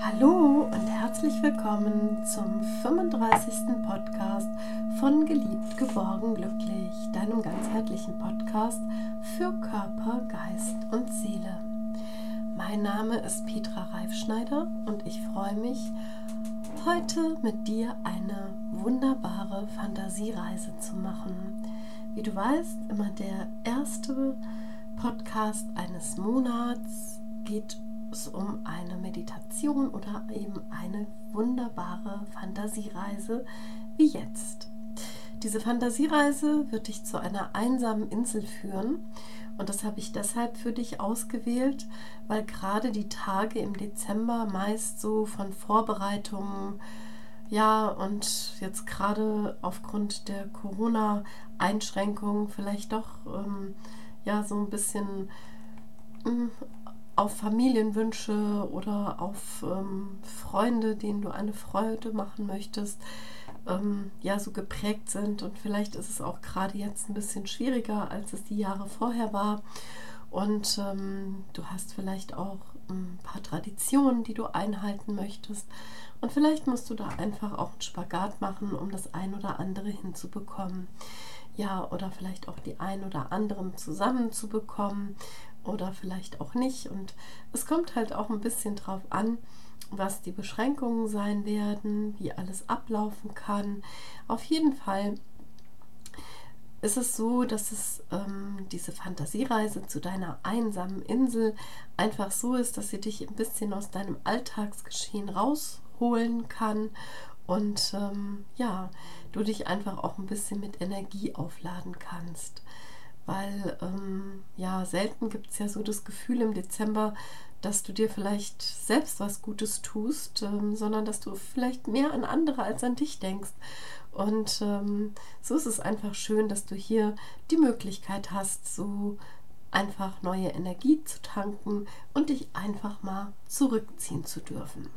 Hallo und herzlich willkommen zum 35. Podcast von Geliebt, Geborgen, Glücklich, deinem ganzheitlichen Podcast für Körper, Geist und Seele. Mein Name ist Petra Reifschneider und ich freue mich, heute mit dir eine wunderbare Fantasiereise zu machen. Wie du weißt, immer der erste Podcast eines Monats geht es um eine Meditation oder eben eine wunderbare Fantasiereise wie jetzt. Diese Fantasiereise wird dich zu einer einsamen Insel führen und das habe ich deshalb für dich ausgewählt, weil gerade die Tage im Dezember meist so von Vorbereitungen, ja, und jetzt gerade aufgrund der Corona-Einschränkungen vielleicht doch ähm, ja so ein bisschen ähm, auf Familienwünsche oder auf ähm, Freunde, denen du eine Freude machen möchtest, ähm, ja so geprägt sind. Und vielleicht ist es auch gerade jetzt ein bisschen schwieriger, als es die Jahre vorher war. Und ähm, du hast vielleicht auch ein paar Traditionen, die du einhalten möchtest. Und vielleicht musst du da einfach auch einen Spagat machen, um das ein oder andere hinzubekommen. Ja, oder vielleicht auch die ein oder anderen zusammenzubekommen oder vielleicht auch nicht. Und es kommt halt auch ein bisschen drauf an, was die Beschränkungen sein werden, wie alles ablaufen kann. Auf jeden Fall ist es so, dass es ähm, diese Fantasiereise zu deiner einsamen Insel einfach so ist, dass sie dich ein bisschen aus deinem Alltagsgeschehen rausholen kann und ähm, ja, du dich einfach auch ein bisschen mit Energie aufladen kannst weil ähm, ja, selten gibt es ja so das Gefühl im Dezember, dass du dir vielleicht selbst was Gutes tust, ähm, sondern dass du vielleicht mehr an andere als an dich denkst. Und ähm, so ist es einfach schön, dass du hier die Möglichkeit hast, so einfach neue Energie zu tanken und dich einfach mal zurückziehen zu dürfen.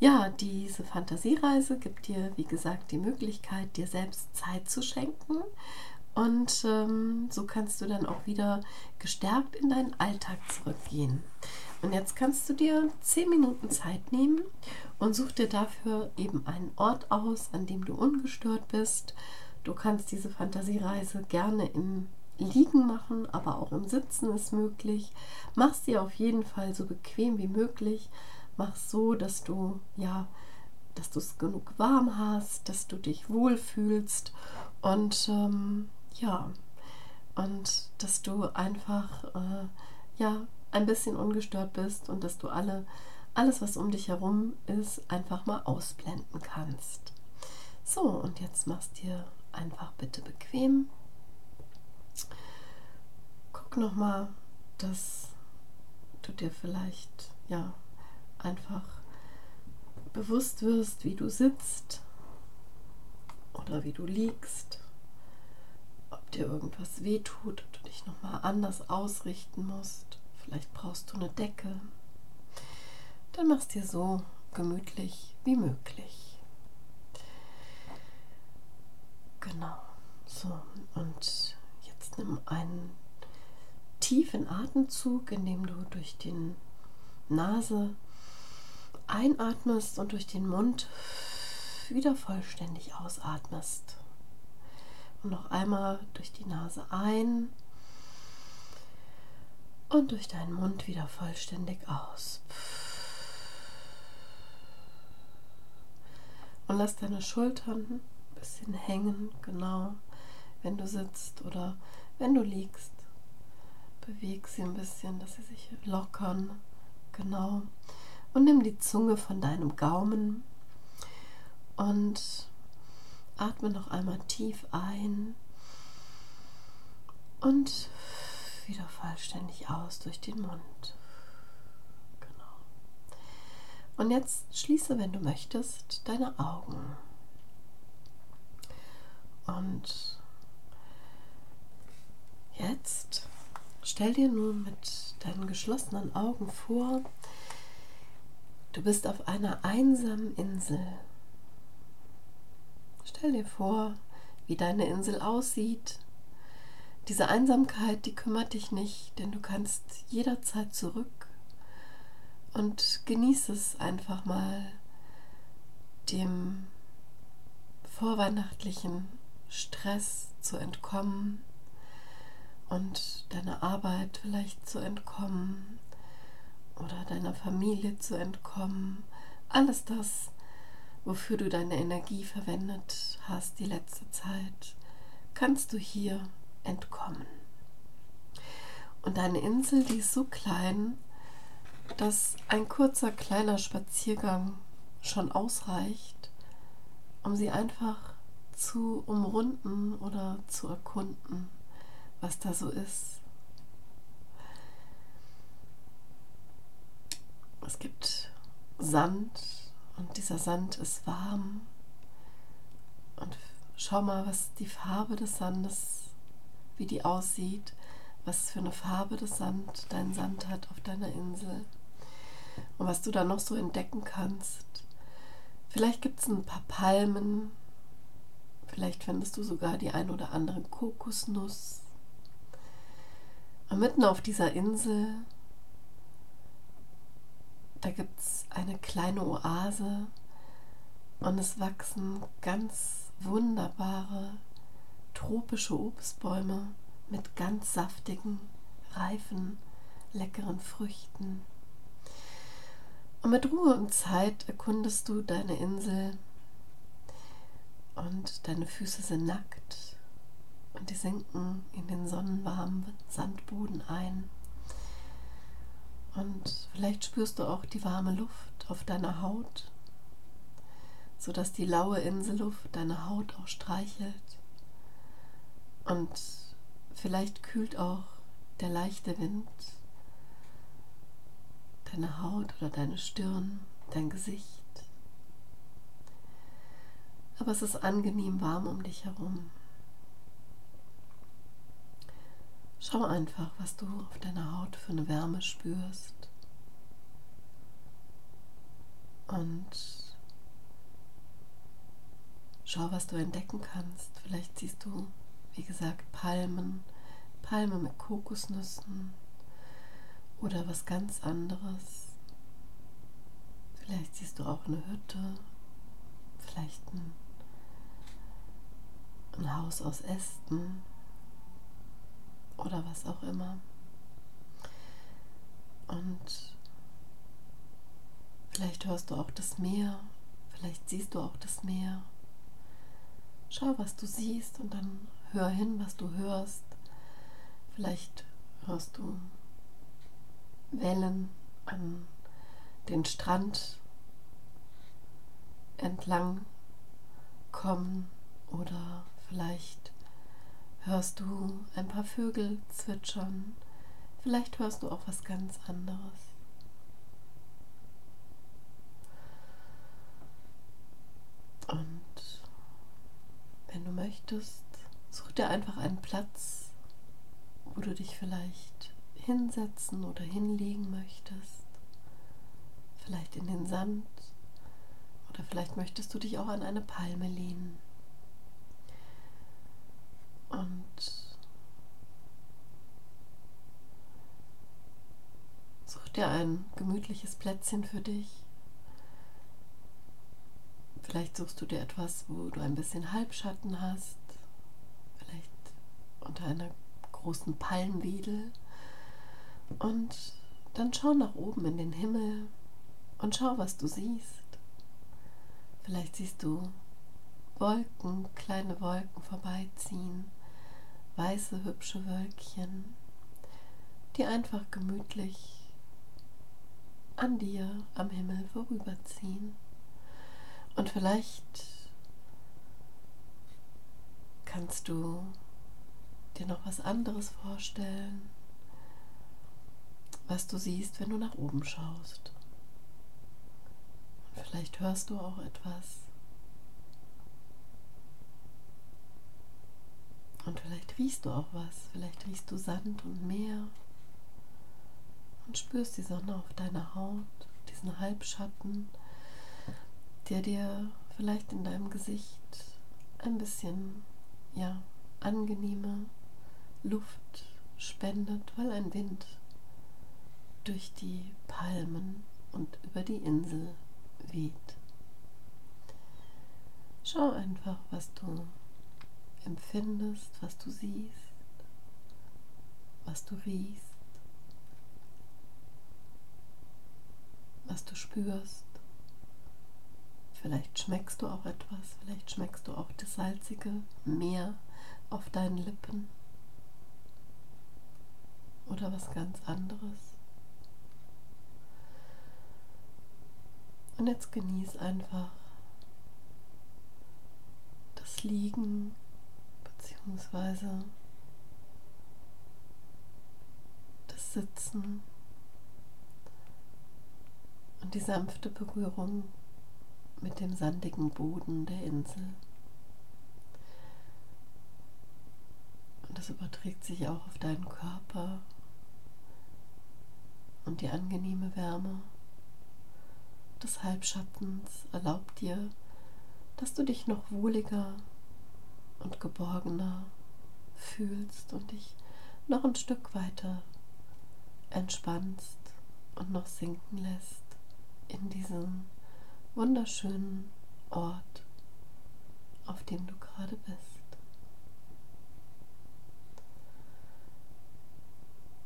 Ja, diese Fantasiereise gibt dir, wie gesagt, die Möglichkeit, dir selbst Zeit zu schenken und ähm, so kannst du dann auch wieder gestärkt in deinen Alltag zurückgehen. Und jetzt kannst du dir zehn Minuten Zeit nehmen und such dir dafür eben einen Ort aus, an dem du ungestört bist. Du kannst diese Fantasiereise gerne im Liegen machen, aber auch im Sitzen ist möglich. Mach sie auf jeden Fall so bequem wie möglich. Mach so, dass du ja, dass du es genug warm hast, dass du dich wohlfühlst und ähm, ja, und dass du einfach äh, ja ein bisschen ungestört bist und dass du alle alles, was um dich herum ist, einfach mal ausblenden kannst. So, und jetzt machst dir einfach bitte bequem. Guck noch mal, dass du dir vielleicht ja einfach bewusst wirst, wie du sitzt oder wie du liegst dir irgendwas wehtut, ob du dich nochmal anders ausrichten musst. Vielleicht brauchst du eine Decke. Dann machst dir so gemütlich wie möglich. Genau. So, und jetzt nimm einen tiefen Atemzug, indem du durch die Nase einatmest und durch den Mund wieder vollständig ausatmest. Und noch einmal durch die Nase ein und durch deinen Mund wieder vollständig aus. Und lass deine Schultern ein bisschen hängen, genau, wenn du sitzt oder wenn du liegst. Beweg sie ein bisschen, dass sie sich lockern, genau. Und nimm die Zunge von deinem Gaumen und Atme noch einmal tief ein und wieder vollständig aus durch den Mund. Genau. Und jetzt schließe, wenn du möchtest, deine Augen. Und jetzt stell dir nun mit deinen geschlossenen Augen vor, du bist auf einer einsamen Insel. Stell dir vor, wie deine Insel aussieht. diese Einsamkeit, die kümmert dich nicht, denn du kannst jederzeit zurück. Und genieße es einfach mal, dem vorweihnachtlichen Stress zu entkommen und deiner Arbeit vielleicht zu entkommen oder deiner Familie zu entkommen. Alles das, wofür du deine Energie verwendet hast die letzte Zeit, kannst du hier entkommen. Und deine Insel, die ist so klein, dass ein kurzer kleiner Spaziergang schon ausreicht, um sie einfach zu umrunden oder zu erkunden, was da so ist. Es gibt Sand und dieser Sand ist warm. Und schau mal, was die Farbe des Sandes, wie die aussieht, was für eine Farbe des Sand dein Sand hat auf deiner Insel und was du da noch so entdecken kannst. Vielleicht gibt es ein paar Palmen, vielleicht findest du sogar die ein oder andere Kokosnuss. Und mitten auf dieser Insel, da gibt es eine kleine Oase und es wachsen ganz wunderbare tropische Obstbäume mit ganz saftigen, reifen, leckeren Früchten. Und mit Ruhe und Zeit erkundest du deine Insel und deine Füße sind nackt und die sinken in den sonnenwarmen Sandboden ein. Und vielleicht spürst du auch die warme Luft auf deiner Haut, sodass die laue Inselluft deine Haut auch streichelt. Und vielleicht kühlt auch der leichte Wind deine Haut oder deine Stirn, dein Gesicht. Aber es ist angenehm warm um dich herum. Schau einfach, was du auf deiner Haut für eine Wärme spürst. Und schau, was du entdecken kannst. Vielleicht siehst du, wie gesagt, Palmen, Palmen mit Kokosnüssen, oder was ganz anderes. Vielleicht siehst du auch eine Hütte, vielleicht ein, ein Haus aus Ästen oder was auch immer. Und vielleicht hörst du auch das Meer, vielleicht siehst du auch das Meer. Schau, was du siehst und dann hör hin, was du hörst. Vielleicht hörst du Wellen an den Strand entlang kommen oder vielleicht hörst du ein paar Vögel zwitschern, vielleicht hörst du auch was ganz anderes. Und wenn du möchtest, such dir einfach einen Platz, wo du dich vielleicht hinsetzen oder hinlegen möchtest. Vielleicht in den Sand oder vielleicht möchtest du dich auch an eine Palme lehnen. Und such dir ein gemütliches Plätzchen für dich. Vielleicht suchst du dir etwas, wo du ein bisschen Halbschatten hast. Vielleicht unter einer großen Palmwedel und dann schau nach oben in den Himmel und schau, was du siehst. Vielleicht siehst du Wolken, kleine Wolken vorbeiziehen, weiße, hübsche Wölkchen, die einfach gemütlich an dir am Himmel vorüberziehen. Und vielleicht kannst du dir noch was anderes vorstellen was du siehst, wenn du nach oben schaust. Und vielleicht hörst du auch etwas. Und vielleicht riechst du auch was. Vielleicht riechst du Sand und Meer und spürst die Sonne auf deiner Haut, diesen Halbschatten, der dir vielleicht in deinem Gesicht ein bisschen, ja, angenehme Luft spendet, weil ein Wind durch die Palmen und über die Insel weht. Schau einfach, was du empfindest, was du siehst, was du riechst, was du spürst. Vielleicht schmeckst du auch etwas, vielleicht schmeckst du auch das salzige Meer auf deinen Lippen oder was ganz anderes. Und jetzt genieß einfach das Liegen beziehungsweise das Sitzen und die sanfte Berührung mit dem sandigen Boden der Insel. Und das überträgt sich auch auf deinen Körper und die angenehme Wärme des Halbschattens erlaubt dir, dass du dich noch wohliger und geborgener fühlst und dich noch ein Stück weiter entspannst und noch sinken lässt in diesem wunderschönen Ort, auf dem du gerade bist.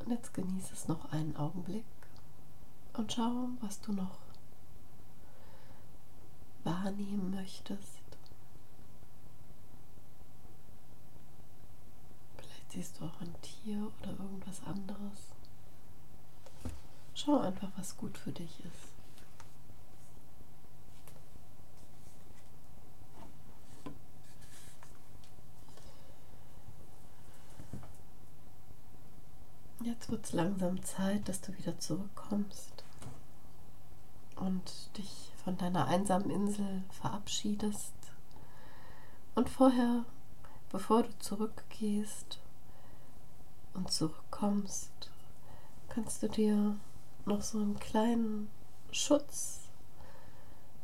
Und jetzt genieße es noch einen Augenblick und schau, was du noch wahrnehmen möchtest. Vielleicht siehst du auch ein Tier oder irgendwas anderes. Schau einfach, was gut für dich ist. Jetzt wird es langsam Zeit, dass du wieder zurückkommst und dich von deiner einsamen Insel verabschiedest. Und vorher, bevor du zurückgehst und zurückkommst, kannst du dir noch so einen kleinen Schutz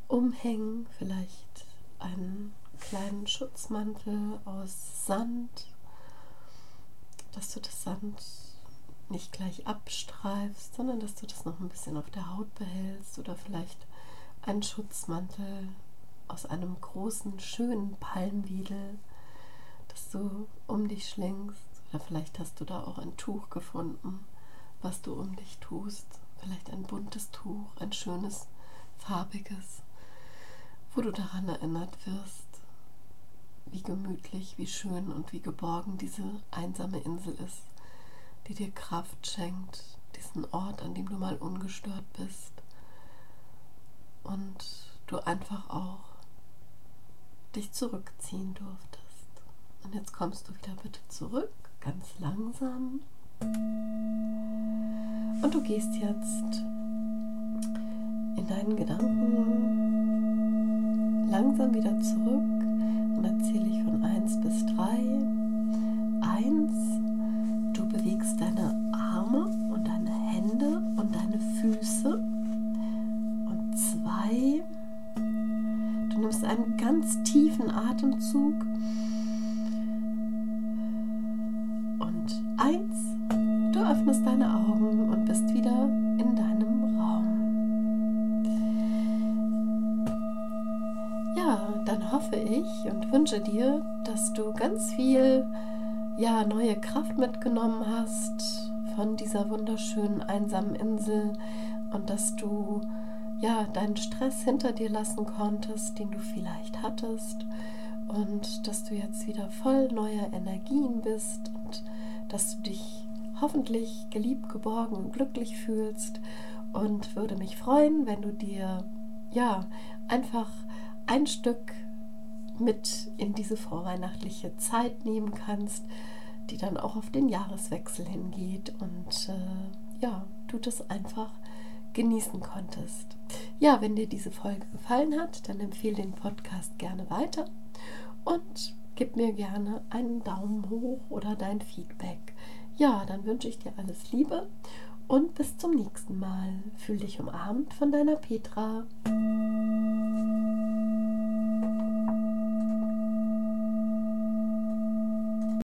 umhängen, vielleicht einen kleinen Schutzmantel aus Sand, dass du das Sand nicht gleich abstreifst, sondern dass du das noch ein bisschen auf der Haut behältst oder vielleicht einen Schutzmantel aus einem großen, schönen Palmwiedel, das du um dich schlingst. Oder vielleicht hast du da auch ein Tuch gefunden, was du um dich tust. Vielleicht ein buntes Tuch, ein schönes, farbiges, wo du daran erinnert wirst, wie gemütlich, wie schön und wie geborgen diese einsame Insel ist die dir Kraft schenkt, diesen Ort, an dem du mal ungestört bist und du einfach auch dich zurückziehen durftest. Und jetzt kommst du wieder bitte zurück, ganz langsam. Und du gehst jetzt in deinen Gedanken langsam wieder zurück und erzähle ich von 1 bis 3. 1 bewegst deine Arme und deine Hände und deine Füße. Und zwei, du nimmst einen ganz tiefen Atemzug. Wünsche dir, dass du ganz viel ja, neue Kraft mitgenommen hast von dieser wunderschönen einsamen Insel und dass du ja deinen Stress hinter dir lassen konntest, den du vielleicht hattest und dass du jetzt wieder voll neuer Energien bist und dass du dich hoffentlich geliebt, geborgen und glücklich fühlst und würde mich freuen, wenn du dir ja einfach ein Stück mit in diese vorweihnachtliche Zeit nehmen kannst, die dann auch auf den Jahreswechsel hingeht und äh, ja, du das einfach genießen konntest. Ja, wenn dir diese Folge gefallen hat, dann empfehle den Podcast gerne weiter und gib mir gerne einen Daumen hoch oder dein Feedback. Ja, dann wünsche ich dir alles Liebe und bis zum nächsten Mal. Fühl dich umarmt von deiner Petra.